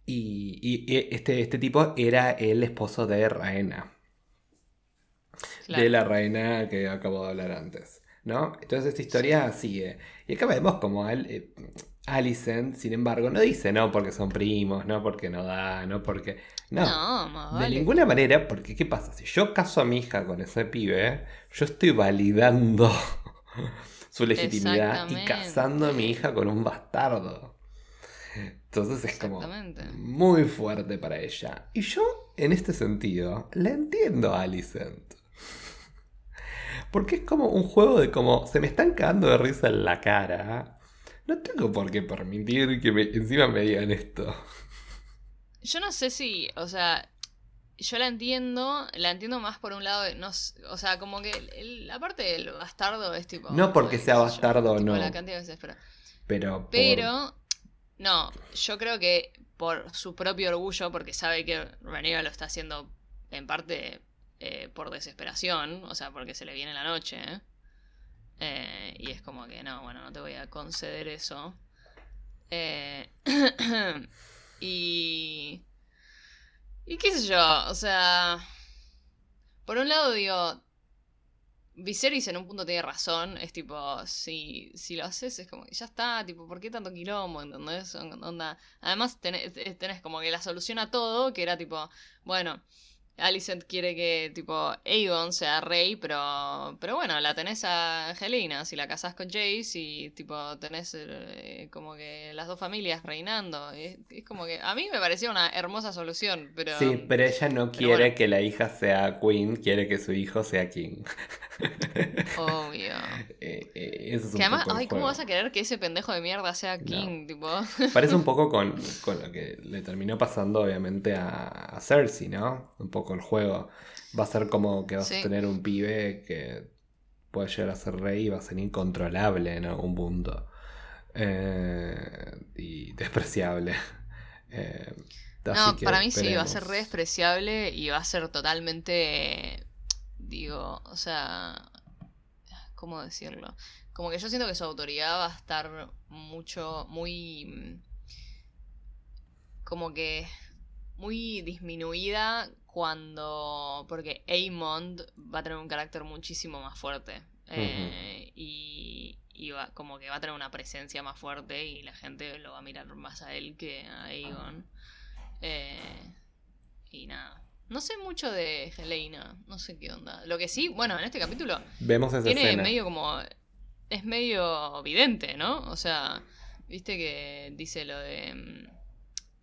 Y, este, este tipo era el esposo de Raena. Claro. De la reina que acabo de hablar antes. ¿No? Entonces esta historia sigue. Y acá vemos como Al- eh, Alicent, sin embargo, no dice no porque son primos, no porque no da, no porque. No. No, más De ninguna manera, porque ¿qué pasa? Si yo caso a mi hija con ese pibe, yo estoy validando su legitimidad y casando a mi hija con un bastardo. Entonces es como muy fuerte para ella. Y yo, en este sentido, la entiendo a Alicent. Porque es como un juego de como se me están cagando de risa en la cara. No tengo por qué permitir que me- encima me digan esto. Yo no sé si, o sea, yo la entiendo, la entiendo más por un lado, de- no, o sea, como que el- el- la parte del bastardo es tipo... No porque sea bastardo o no. La cantidad de veces, pero... Pero. por- no, yo creo que por su propio orgullo, porque sabe que Rhaenyra lo está haciendo en parte eh, por desesperación, o sea, porque se le viene la noche. Eh, y es como que, no, bueno, no te voy a conceder eso. Eh, y... Y qué sé yo, o sea... Por un lado digo, Viserys en un punto tiene razón, es tipo, si, si lo haces es como, ya está, tipo, ¿por qué tanto quilombo? ¿Entendés? Onda. Además tenés, tenés como que la solución a todo, que era tipo, bueno, Alicent quiere que, tipo, Aegon sea rey, pero, pero bueno, la tenés a Helena, si la casás con Jace y, tipo, tenés eh, como que las dos familias reinando. Es, como que, a mí me parecía una hermosa solución, pero... Sí, pero ella no quiere que la hija sea Queen, quiere que su hijo sea King. Obvio. Eh, eh, eso es que además, ay, ¿cómo vas a querer que ese pendejo de mierda sea King, tipo? Parece un poco con, con, lo que le terminó pasando, obviamente, a, a Cersei, ¿no? Un poco con el juego. Va a ser como que vas a tener un pibe que puede llegar a ser rey y va a ser incontrolable en algún punto. Eh, y despreciable. Eh, no, para mí sí, va a ser re despreciable y va a ser totalmente. Digo, o sea. ¿Cómo decirlo? Como que yo siento que su autoridad va a estar mucho, muy. Como que. Muy disminuida cuando. Porque Aemond va a tener un carácter muchísimo más fuerte. Eh, y, y va, como que va a tener una presencia más fuerte y la gente lo va a mirar más a él que a Aegon. Eh, y nada. No sé mucho de Helena, no sé qué onda. Lo que sí, bueno, en este capítulo Vemos tiene medio como es medio evidente, ¿no? O sea, viste que dice lo de mm,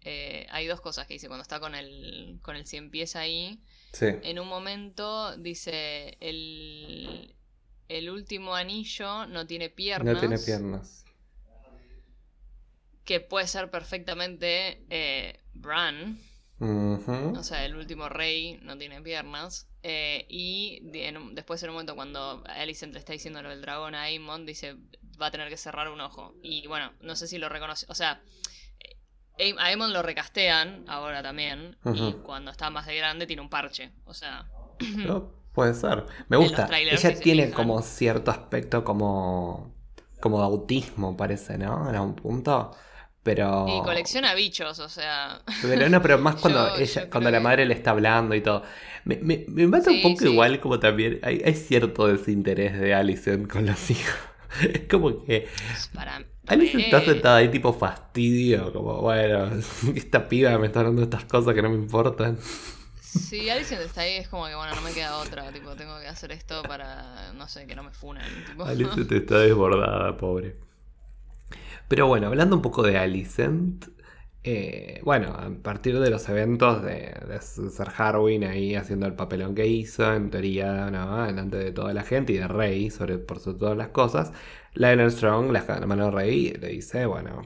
eh, hay dos cosas que dice cuando está con el, con el cien pies ahí. En un momento dice el, el último anillo no tiene piernas. No tiene piernas. Que puede ser perfectamente eh, Bran. O sea, el último rey no tiene piernas. Eh, y después en un momento cuando Alicent le está diciendo lo del dragón a Aemon, dice va a tener que cerrar un ojo. Y bueno, no sé si lo reconoce. O sea, a Aemon lo recastean ahora también. Y cuando está más de grande tiene un parche. O sea. puede ser. Me gusta. Ella tiene como cierto aspecto como. como de autismo, parece, ¿no? En algún punto. Pero. Y colecciona bichos, o sea. Pero no, pero más cuando ella, cuando la madre le está hablando y todo. Me, me, me mata un poco igual como también. Hay, hay cierto desinterés de Alison con los hijos. Es como que. Para, Alice está sentada ahí tipo fastidio, como bueno, esta piba me está hablando de estas cosas que no me importan. Sí, Alice está ahí es como que bueno, no me queda otra, tipo, tengo que hacer esto para, no sé, que no me funen. Tipo. Alice te está desbordada, pobre. Pero bueno, hablando un poco de Alicent, eh, bueno, a partir de los eventos de, de, Sir Harwin ahí haciendo el papelón que hizo, en teoría, ¿no? delante de toda la gente y de Rey, sobre por sobre todas las cosas, Lionel Strong, la mano Rey, le dice, bueno,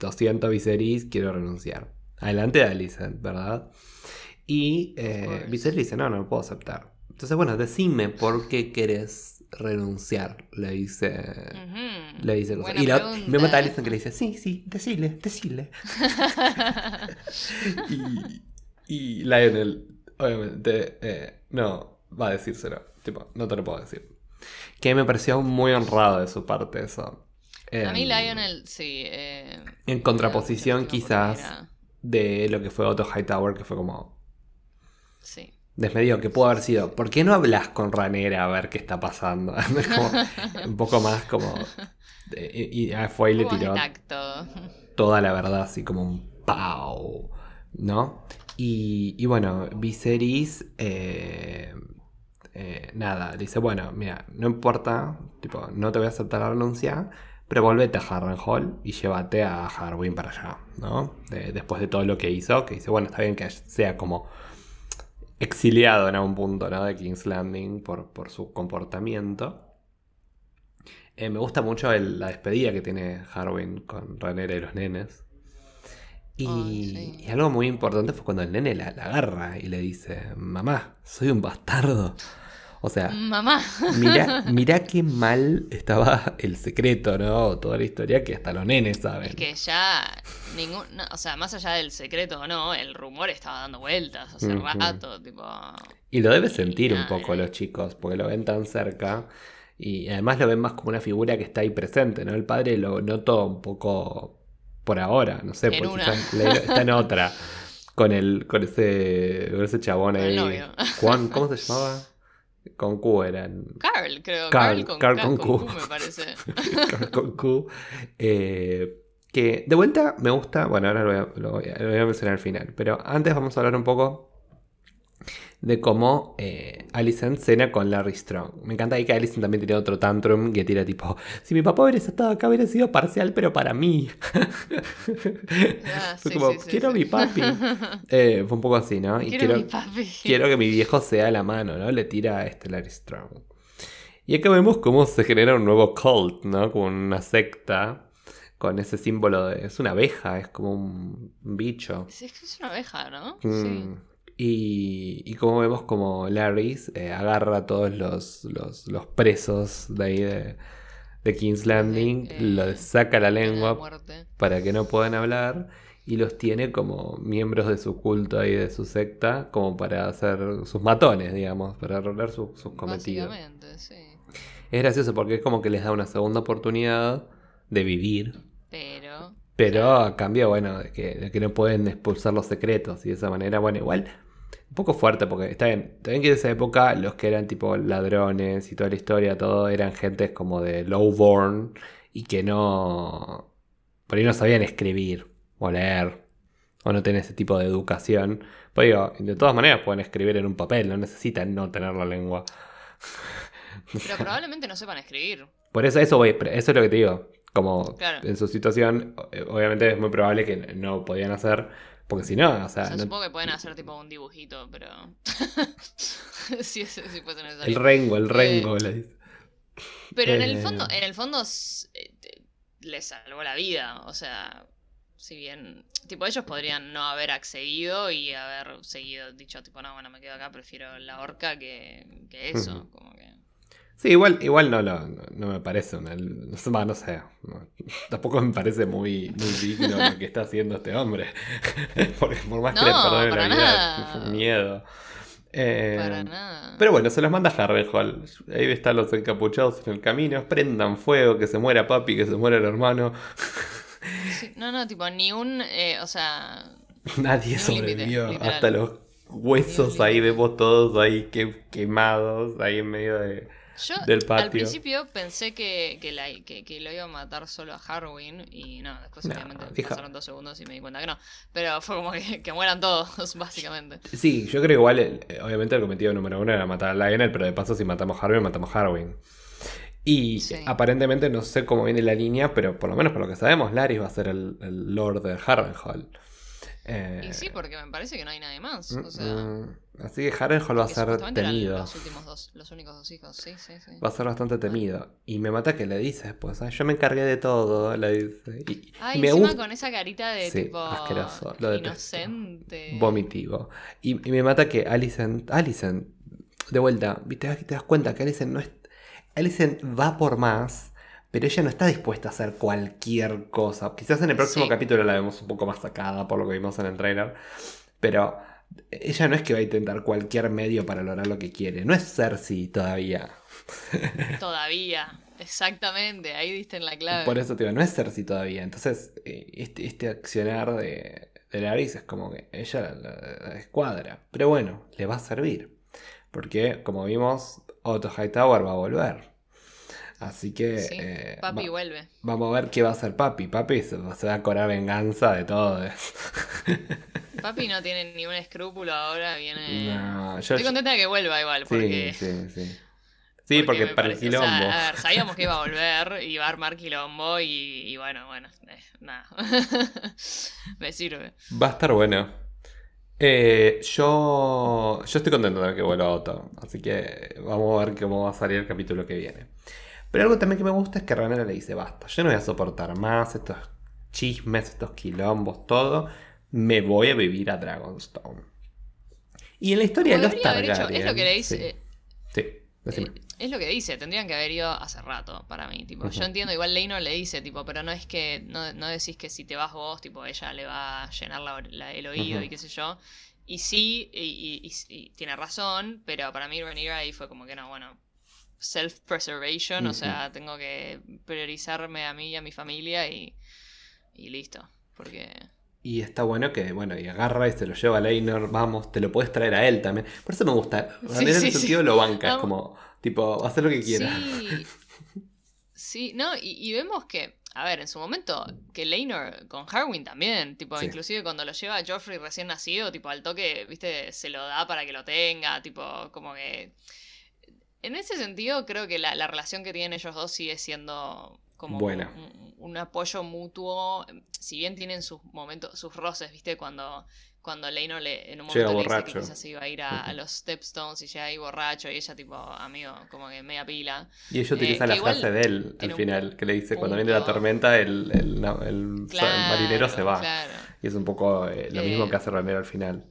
200 Viserys, quiero renunciar. Adelante de Alicent, ¿verdad? Y eh, Viserys dice, no, no lo puedo aceptar. Entonces, bueno, decime por qué querés renunciar, le dice. Le dice cosas. Y me mata a Alicent que le dice, sí, sí, decile, decile. y, y Lionel, obviamente, eh, no, va a decírselo. Tipo, no te lo puedo decir. Que me pareció muy honrado de su parte eso. a mí em, Lionel, sí. Eh, en contraposición quizás de lo que fue Otto Hightower, que fue como... Sí. Desmedido, que pudo haber sido, ¿por qué no hablas con Ranera a ver qué está pasando? un poco más como... y, fue y le tiró toda la verdad, así como un pau, ¿no? Y, y bueno, Viserys... Eh, eh, nada, dice, bueno, mira, no importa, tipo, no te voy a aceptar la renuncia, pero volvete a Harrenhal y llévate a Harwin para allá, ¿no? después de todo lo que hizo, que dice, bueno, está bien que sea como exiliado en algún punto, ¿no? De King's Landing por, por su comportamiento. Eh, me gusta mucho la despedida que tiene Harwin con Renera y los nenes. Y, algo muy importante fue cuando el nene la, la, agarra y le dice, mamá, soy un bastardo. O sea, Mamá. mira, mira qué mal estaba el secreto, ¿no? Toda la historia que hasta los nenes saben. Es que ya ningún, no, o sea, más allá del secreto o no, el rumor estaba dando vueltas hace Ujú. rato, tipo, Y lo debe sentir un poco eh. los chicos, porque lo ven tan cerca. Y además lo ven más como una figura que está ahí presente, ¿no? El padre lo noto un poco por ahora, no sé, En porque está, está en otra. Con el, con ese, con ese chabón ahí. Juan, ¿cómo se llamaba? Con Q eran. Carl, creo, Carl, Carl, con, Carl con con Q. Q, me parece. Carl con Q. Eh, que de vuelta me gusta. Bueno, ahora voy a- lo voy a mencionar al final. Pero antes vamos a hablar un poco de cómo eh, Alicent cena con Larry Strong. Me encanta ahí que Alicent también tiene otro tantrum que tira tipo: Si mi papá hubiera estado acá, hubiera sido parcial, pero para mí. Ah, Fue sí, como: sí, sí, Quiero mi papi. Eh, fue un poco así, ¿no? Y Quiero, quiero, mi papi. quiero que mi viejo sea la mano, ¿no? Le tira a este Larry Strong. Y acá vemos cómo se genera un nuevo cult, ¿no? Como una secta con ese símbolo de... Es una abeja, es como un bicho. Sí, es que es una abeja, ¿no? Mm. Sí. Y, y como vemos como Larry eh, agarra a todos los, los, los presos de ahí de, de King's Landing, eh, los saca la lengua para que no puedan hablar y los tiene como miembros de su culto y de su secta como para hacer sus matones, digamos, para arreglar su- sus cometidos. Sí. Es gracioso porque es como que les da una segunda oportunidad de vivir, Pero. pero a cambio, bueno, de que, de que no pueden expulsar los secretos y de esa manera, bueno, igual un poco fuerte porque está bien, bien que en esa época los que eran tipo ladrones y toda la historia, todo eran gentes como de lowborn y que no, por ahí no sabían escribir o leer o no tener ese tipo de educación. Pues digo, de todas maneras pueden escribir en un papel, no necesitan no tener la lengua. Pero probablemente no sepan escribir. Por eso, eso, voy, eso es lo que te digo. Como Claro. en su situación, obviamente es muy probable que no podían hacer, porque si no, o sea, O sea, no- supongo que pueden hacer tipo un dibujito, pero. si, si fuese el necesario. rengo, el rengo, le dice. Pero en Eh. el fondo, en el fondo eh, les salvó la vida. O sea, si bien. Tipo, ellos podrían no haber accedido y haber seguido, dicho, tipo, no, bueno, me quedo acá, prefiero la horca que, que eso. Como que. Sí, igual, igual no, no, no, me parece una. No sé, va, no sé. no, tampoco me parece muy, muy digno lo que está haciendo este hombre. Porque por más que le perdone la vida, miedo. Eh, Para nada. Pero bueno, se los manda Harrenhal. Ahí están los encapuchados en el camino. Prendan fuego, que se muera papi, que se muera el hermano. Sí, no, no, tipo, ni un. eh, o sea. Nadie sobrevivió. literal. Hasta los huesos ahí vemos todos ahí que, quemados, ahí en medio de... Yo Del al principio pensé que, que, la- que- que lo iba a matar solo a Harwin y no, después No, obviamente pasaron dos segundos y me di cuenta que no. Pero fue como que, que mueran todos, básicamente. Sí, yo creo que igual, eh, obviamente el cometido número uno era matar a Lionel, pero de paso si matamos a Harvey, matamos a Harwin. Y Sí. aparentemente no sé cómo viene la línea, pero por lo menos por lo que sabemos, Larry va a ser el, el Lord de Harrenhal. Eh, Y sí, porque me parece que no hay nadie más. mm, O sea, mm, así que Harrenhal va a ser temido. los últimos dos, los únicos dos hijos, sí, sí, sí. Va a ser bastante temido. Y me mata que le dice después, "Ah, yo me encargué de todo, le dice. Y, Ay, y me encima con esa carita de Sí, tipo asqueroso, lo inocente. vomitivo. Y, y me mata que Alicent, Alicent, de vuelta, ¿viste? te das cuenta que Alicent no es... Alicent va por más, pero ella no está dispuesta a hacer cualquier cosa. Quizás en el próximo Sí. capítulo la vemos un poco más sacada por lo que vimos en el trailer, pero ella no es que va a intentar cualquier medio para lograr lo que quiere. No es Cersei todavía. Todavía, exactamente, ahí diste en la clave. Por eso te digo, no es Cersei todavía. Entonces, eh, este, este accionar de, de Larys es como que ella la, la- la escuadra. Pero bueno, le va a servir. Porque, como vimos, Otto Hightower va a volver. Así que Sí, eh, papi va- vuelve. vamos a ver qué va a hacer Papi. Papi se, va- se va a cobrar venganza de todo. Papi no tiene ni un escrúpulo ahora, viene... no, yo, Estoy contenta de que vuelva igual, sí, porque... sí, sí. Sí, porque, me para el parece- o sea, quilombo. a ver, sabíamos que iba a volver, iba a armar quilombo y, y bueno, bueno, eh, nada. me sirve. Va a estar bueno. Eh, yo, yo estoy contento de que vuelva Otto. Así que vamos a ver cómo va a salir el capítulo que viene. Pero algo también que me gusta es que Ranera le dice: Basta, yo no voy a soportar más estos chismes, estos quilombos, todo. Me voy a vivir a Dragonstone. Y en la historia Como de los haber hecho, Targaryen. es lo que le dice... Sí, sí. Eh, es lo que dice, tendrían que haber ido hace rato para mí. Tipo, yo entiendo, igual Leinor le dice, tipo, pero no es que, no, no decís que si te vas vos, tipo, ella le va a llenar la- la- el oído Ujú. y qué sé yo. Y sí, y, y- y- y tiene razón, pero para mí Rhaenyra ahí fue como que no, bueno, self-preservation, o sea, tengo que priorizarme a mí y a mi familia y, y listo. Porque... Y está bueno que, bueno, y agarra y se lo lleva a Leinor, vamos, te lo puedes traer a él también. Por eso me gusta. Sí, en ese sí, sentido sí. lo banca, es como, tipo, haz lo que quieras. Sí, sí, no, y, y vemos que, a ver, en su momento, que Leinor con Harwin también, tipo, Sí. inclusive cuando lo lleva a Joffrey recién nacido, tipo, al toque, viste, se lo da para que lo tenga, tipo, como que... En ese sentido, creo que la, la relación que tienen ellos dos sigue siendo como Buena. Un, un apoyo mutuo, si bien tienen sus momentos, sus roces, viste, cuando... Cuando Leinor le, en un momento le dice que quizás se iba a ir a, los Stepstones y llega ahí borracho y ella tipo, amigo, como que media pila. Y ella utiliza Eh, la que igual frase de él al final, que le dice, cuando viene la tormenta, el, marinero se va. Claro. Y es un poco eh, lo Eh, mismo que hace Rhaenyra al final.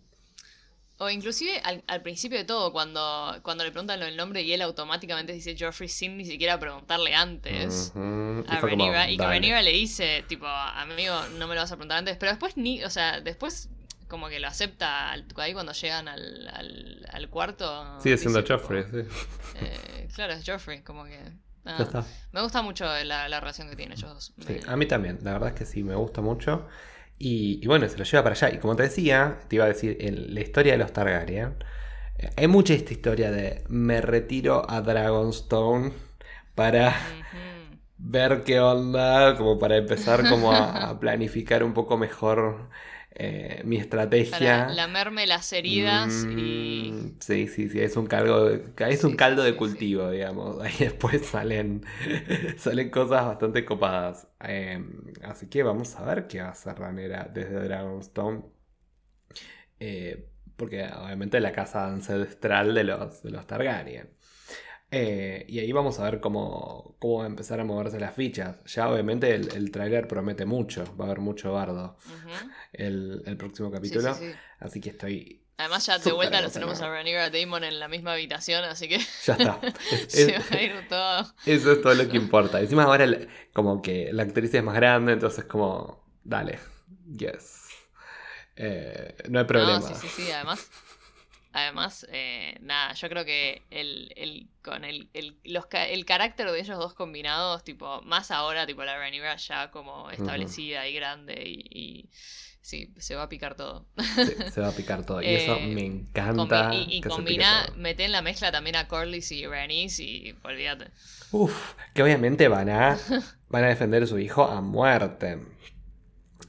O inclusive al, al principio de todo, cuando, cuando le preguntan lo del nombre y él automáticamente dice Joffrey sin ni siquiera preguntarle antes. Ujú. Y A fue como, Rhaenyra, y que. Rhaenyra le dice, tipo, amigo, no me lo vas a preguntar antes, pero después ni, o sea, después como que lo acepta al- ahí cuando llegan al, al, al cuarto. Sigue siendo dice, tipo, Joffrey, sí. eh, claro, es Joffrey, como que... Ya está. Me gusta mucho la, la relación que tienen ellos dos. Sí, Me- a mí también, la verdad es que sí, me gusta mucho. Y, y bueno, se lo lleva para allá. Y como te decía, te iba a decir, en la historia de los Targaryen, eh, hay mucha esta historia de me retiro a Dragonstone para ver qué onda, como para empezar como a, a planificar un poco mejor eh, mi estrategia. Para lamerme las heridas y... Mm, Sí, sí, sí, es un caldo, de- es un sí, caldo sí, de sí. cultivo, digamos. Ahí después salen, salen cosas bastante copadas. Eh, así que vamos a ver qué va a hacer Ranera desde Dragonstone. Eh, porque obviamente la casa ancestral de los, de los Targaryen. Eh, y ahí vamos a ver cómo, cómo va a empezar a moverse las fichas. Ya obviamente el, el tráiler promete mucho, va a haber mucho bardo el, el próximo capítulo. sí, sí. Así que estoy Además ya de vuelta los tenemos a. Rhaenyra Damon en la misma habitación, así que Ya está. Es- se es- va a ir todo. eso es todo lo que importa. Encima ahora el- como que la actriz es más grande, entonces como, dale, yes. Eh, no hay problema. No, sí, sí, sí, además... Además, eh, nada, yo creo que el, el, con el, el, los, el carácter de ellos dos combinados, tipo, más ahora, tipo la Rhaenyra ya como establecida y grande y, y sí, se va a picar todo. Se, se va a picar todo. Y eso Eh, me encanta. Combi- y combina, mete en la mezcla también a Corlys y Rhaenys y olvídate. Uf, que obviamente van a, van a defender a su hijo a muerte.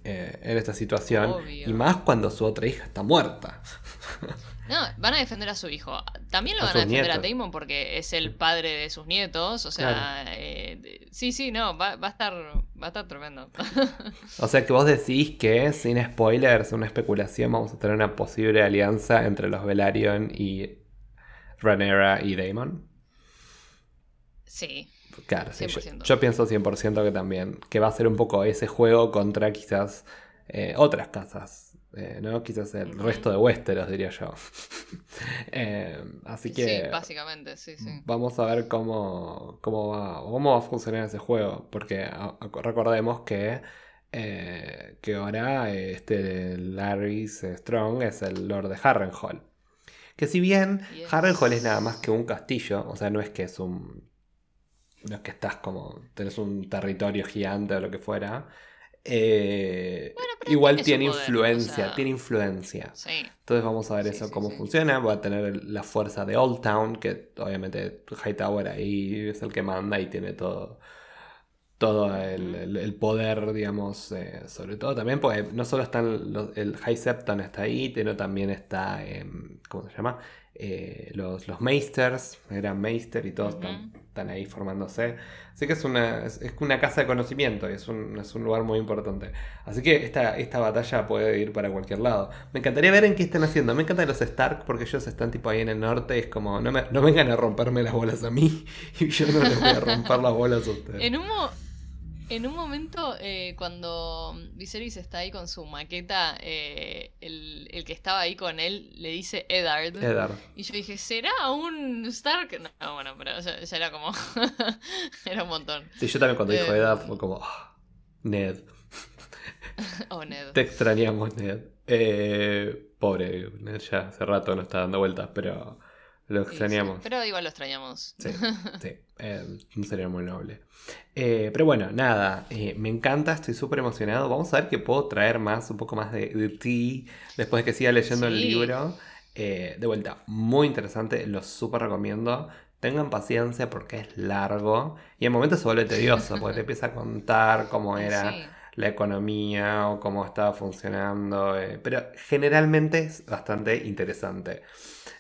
eh, en esta situación. Obvio. Y más cuando su otra hija está muerta. No, van a defender a su hijo. También lo A van a defender a. Damon porque es el padre de sus nietos. O sea, eh, sí, sí, no, va, va a estar, va a estar tremendo. O sea que vos decís que, sin spoilers, una especulación, vamos a tener una posible alianza entre los Velaryon y Rhaenyra y Daemon. sí, Claro, sí, yo, 100%. yo pienso 100% que también, que va a ser un poco ese juego contra quizás eh, otras casas, eh, ¿no? Quizás el resto de Westeros, diría yo. Eh, así que sí, básicamente, sí, sí. vamos a ver cómo, cómo, va, cómo va a funcionar ese juego, porque a- a- recordemos que, eh, que ahora este Larry Strong es el Lord de Harrenhal. Que si bien Yes. Harrenhal es nada más que un castillo, o sea, no es que es un... No es que estás como... tenés un territorio gigante o lo que fuera. Eh, Bueno, pero igual tiene poder, influencia, o sea- tiene influencia. Sí, Entonces vamos a ver Sí, eso sí, cómo funciona. Va a tener la fuerza de Old Town, que obviamente Hightower ahí es el que manda y tiene todo, todo el, el- el poder, digamos, eh, sobre todo también, porque no solo están los- el High Septon está ahí, sino también está, em, ¿cómo se llama? Eh, los, los Meisters, el Gran Meister y todos están, Ujú. están ahí formándose. Así que es una, es, es una casa de conocimiento y es un, es un lugar muy importante. Así que esta, esta batalla puede ir para cualquier lado. Me encantaría ver en qué están haciendo. Me encantan los Stark porque ellos están tipo ahí en el norte y es como, no, me- no vengan a romperme las bolas a mí y yo no les voy a romper las bolas a ustedes. En un, En un momento, eh, cuando Viserys está ahí con su maqueta, eh, el, el que estaba ahí con él le dice Eddard. Eddard. Y yo dije, ¿será un Stark? No, bueno, pero ya, ya era como. era un montón. Sí, yo también cuando dijo Eh, Eddard fue como. "Ah, Ned. Oh, Ned. Te extrañamos, Ned. Eh, pobre, Ned ya hace rato no está dando vueltas, pero lo Sí, sí, extrañamos. Pero igual lo extrañamos. Sí, sí, eh, sería muy noble. Eh, pero bueno, nada, eh, me encanta, estoy súper emocionado. Vamos a ver qué puedo traer más, un poco más de, de ti, después de que siga leyendo el libro. Eh, de vuelta, muy interesante, lo súper recomiendo. Tengan paciencia porque es largo y en momentos se vuelve tedioso porque te empieza a contar cómo era la economía o cómo estaba funcionando. pero generalmente es bastante interesante.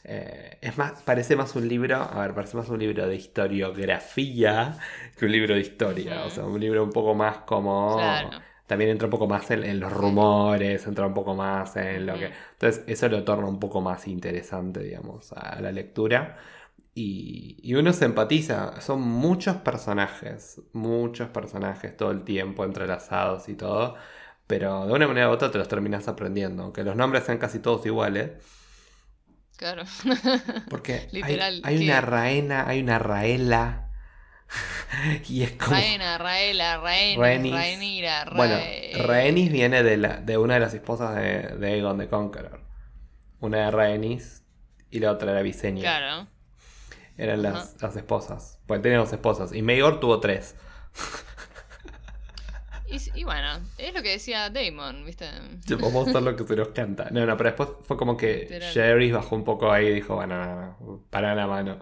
Eh, es más, parece más un libro, a ver, parece más un libro de historiografía que un libro de historia. O sea, un libro un poco más como... Claro. También entra un poco más en, en los rumores, entra un poco más en lo que... Entonces eso lo torna un poco más interesante, digamos, a la lectura. Y, y uno se empatiza, son muchos personajes, muchos personajes todo el tiempo entrelazados y todo, pero de una manera u otra te los terminas aprendiendo, aunque los nombres sean casi todos iguales, Claro. porque hay- Literal, hay, una Raena, hay una Raela, y es como... Raena, Raela, Raenis, Rhaenys. Rhaenyra, Ra- Bueno, Rhaenys viene de, la, de una de las esposas de, de Aegon the Conqueror. Una era Rhaenys y la otra era Visenya. Claro. Eran las, las esposas. Pues tenía dos esposas. Y Maegor tuvo tres. Y, y bueno, es lo que decía Damon, ¿viste? Yo, Vamos a hacer lo que se nos canta. No, no, pero después fue como que Literal. Jerry bajó un poco ahí y dijo, bueno, no, no, para la mano.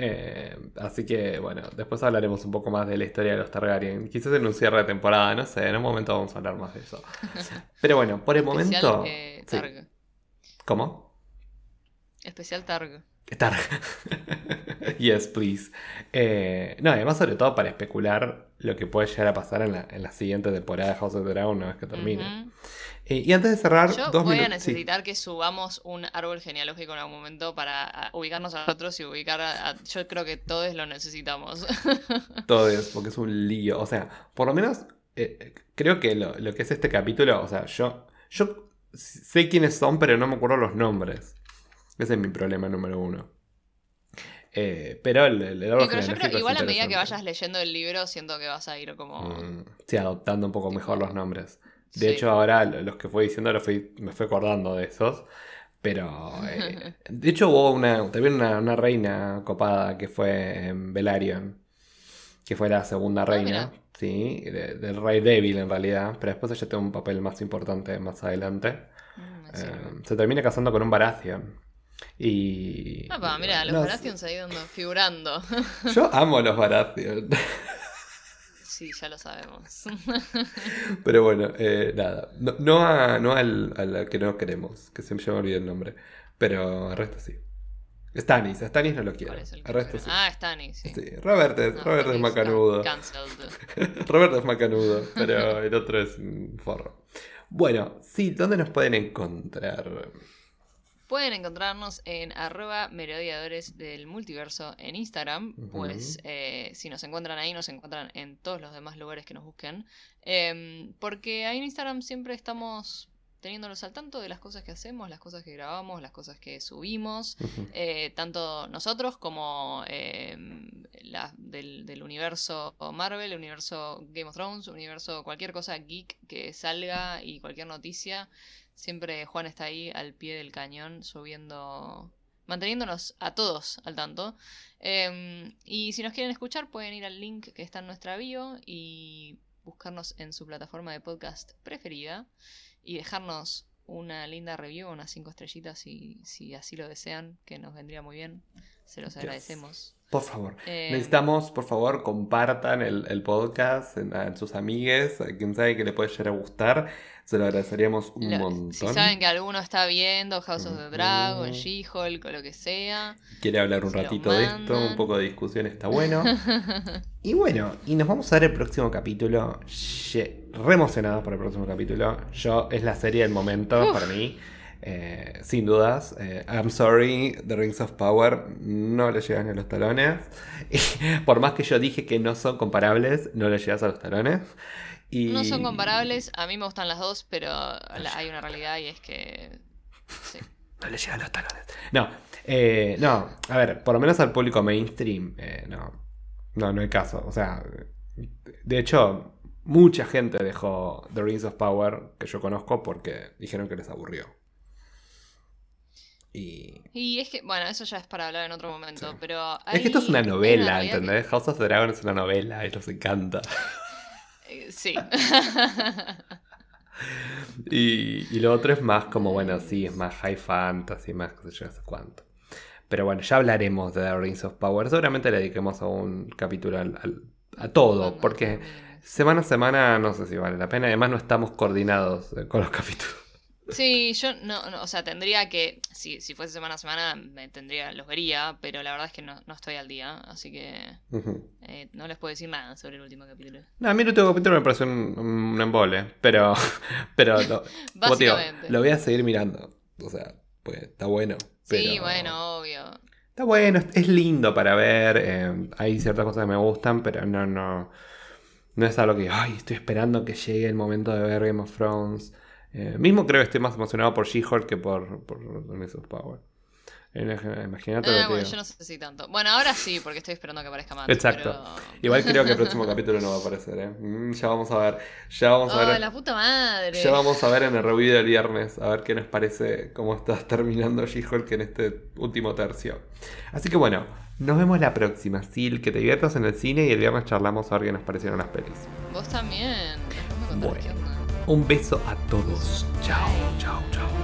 Eh, así que, bueno, después hablaremos un poco más de la historia de los Targaryen. Quizás en un cierre de temporada, no sé, en un momento vamos a hablar más de eso. Pero bueno, por el Especial, momento... sí. Targ. ¿Cómo? Especial Targ. Targ. yes, please. Eh, no, además sobre todo para especular lo que puede llegar a pasar en la, en la siguiente temporada de House of the Dragon una vez que termine. Eh, y antes de cerrar, Yo dos voy a sí. necesitar que subamos un árbol genealógico en algún momento para ubicarnos a nosotros y ubicar a, a- Yo creo que todos lo necesitamos. Todo es, porque es un lío. O sea, por lo menos eh, creo que lo, lo que es este capítulo, o sea, yo, yo sé quiénes son, pero no me acuerdo los nombres. Ese es mi problema número uno. Eh, pero el, el árbol Sí, pero yo creo igual a medida que vayas leyendo el libro, siento que vas a ir como. Mm, sí, adoptando un poco mejor los nombres. De sí. hecho, ahora lo- los que fui diciendo los fui- me fui acordando de esos. Pero, eh, de hecho, hubo una, también una, una reina copada que fue en Velaryon, que fue la segunda reina, Ah, mira. sí, de- del rey débil en realidad, pero después ella tuvo un papel más importante más adelante. Mm, Eh, se termina casando con un Baratheon. Y. Ah, pa, mira, los no, Baratheons ahí dando, figurando. Yo amo los Baratheon. sí, ya lo sabemos. Pero bueno, eh, nada. No, no, a, no al, a la que no queremos, que se me, olvidé el nombre. Pero al resto sí. Stannis, a Stannis no lo quiero. ¿Cuál es el que Al resto sí. Ah, Stannis, sí. Sí, Robert es, No, Robert es macanudo. Robert es macanudo, pero el otro es un forro. Bueno, sí, ¿dónde nos pueden encontrar? Pueden encontrarnos en arroba merodeadores del multiverso en Instagram. Pues eh, si nos encuentran ahí, nos encuentran en todos los demás lugares que nos busquen. Em, porque ahí en Instagram siempre estamos teniéndolos al tanto de las cosas que hacemos, las cosas que grabamos, las cosas que subimos. Eh, tanto nosotros como la, del, del universo Marvel, el universo Game of Thrones, universo cualquier cosa geek que salga y cualquier noticia. Siempre Juan está ahí al pie del cañón subiendo, manteniéndonos a todos al tanto. Em, y si nos quieren escuchar pueden ir al link que está en nuestra bio y buscarnos en su plataforma de podcast preferida y dejarnos una linda review, unas cinco estrellitas si, si así lo desean, que nos vendría muy bien. Se los agradecemos. Por favor. Eh, Necesitamos, por favor, compartan el, el podcast en, en sus amigues, a quien sabe que le puede llegar a gustar. Se lo agradeceríamos un lo- montón. si saben que alguno está viendo House of the Dragon. She-Hulk o lo que sea. Quiere hablar un ratito de esto, un poco de discusión está bueno. Y bueno, y nos vamos a ver el próximo capítulo. Ye- Re emocionados por el próximo capítulo. Yo, es la serie del momento Uf. para mí. Eh, sin dudas, eh, I'm sorry, The Rings of Power no le llegan a los talones. Y por más que yo dije que no son comparables, no le llegas a los talones. Y... No son comparables, a mí me gustan las dos, pero hay una realidad y es que... Sí. No le llegan los talones. No, eh, no, a ver, por lo menos al público mainstream, no, no, no hay caso. O sea, de hecho, mucha gente dejó The Rings of Power que yo conozco porque dijeron que les aburrió. Y... es que, bueno, eso ya es para hablar en otro momento, pero... es que esto es una novela, ¿entendés? House of Dragon es una novela y nos encanta. Eh, sí. y, y, lo otro es más como, bueno, sí, es más high fantasy, más qué sé yo, no sé cuánto. Pero bueno, ya hablaremos de The Rings of Power. Seguramente le dediquemos a un capítulo a todo, porque semana a semana no sé si vale la pena. Además no estamos coordinados eh, con los capítulos. Sí, yo no, o sea, tendría que, si, si fuese semana a semana, me tendría, los vería, pero la verdad es que no, estoy al día, así que eh, no les puedo decir nada sobre el último capítulo. No, a mí el último capítulo me pareció un, embole, pero, pero lo, lo voy a seguir mirando, o sea, pues está bueno. Sí, bueno, obvio. Está bueno, es lindo para ver, eh, hay ciertas cosas que me gustan, pero no, no, no es algo que, ay, estoy esperando que llegue el momento de ver Game of Thrones. Eh, mismo creo que estoy más emocionado por She-Hulk que por, por of Power. Imagínate ah, bueno, yo no sé si tanto. Bueno, ahora sí, porque estoy esperando que aparezca más. Exacto. Igual creo que el próximo capítulo no va a aparecer, ¿eh? Mm, ya vamos a ver. Ya vamos a ver. la puta madre! Ya vamos a ver en el review del viernes, a ver qué nos parece cómo estás terminando She-Hulk en este último tercio. Así que bueno, nos vemos la próxima. Sil, que te diviertas en el cine y el viernes charlamos a ver qué nos parecieron las pelis. Vos también. Bueno. Un beso a todos. Chao, chao, chao.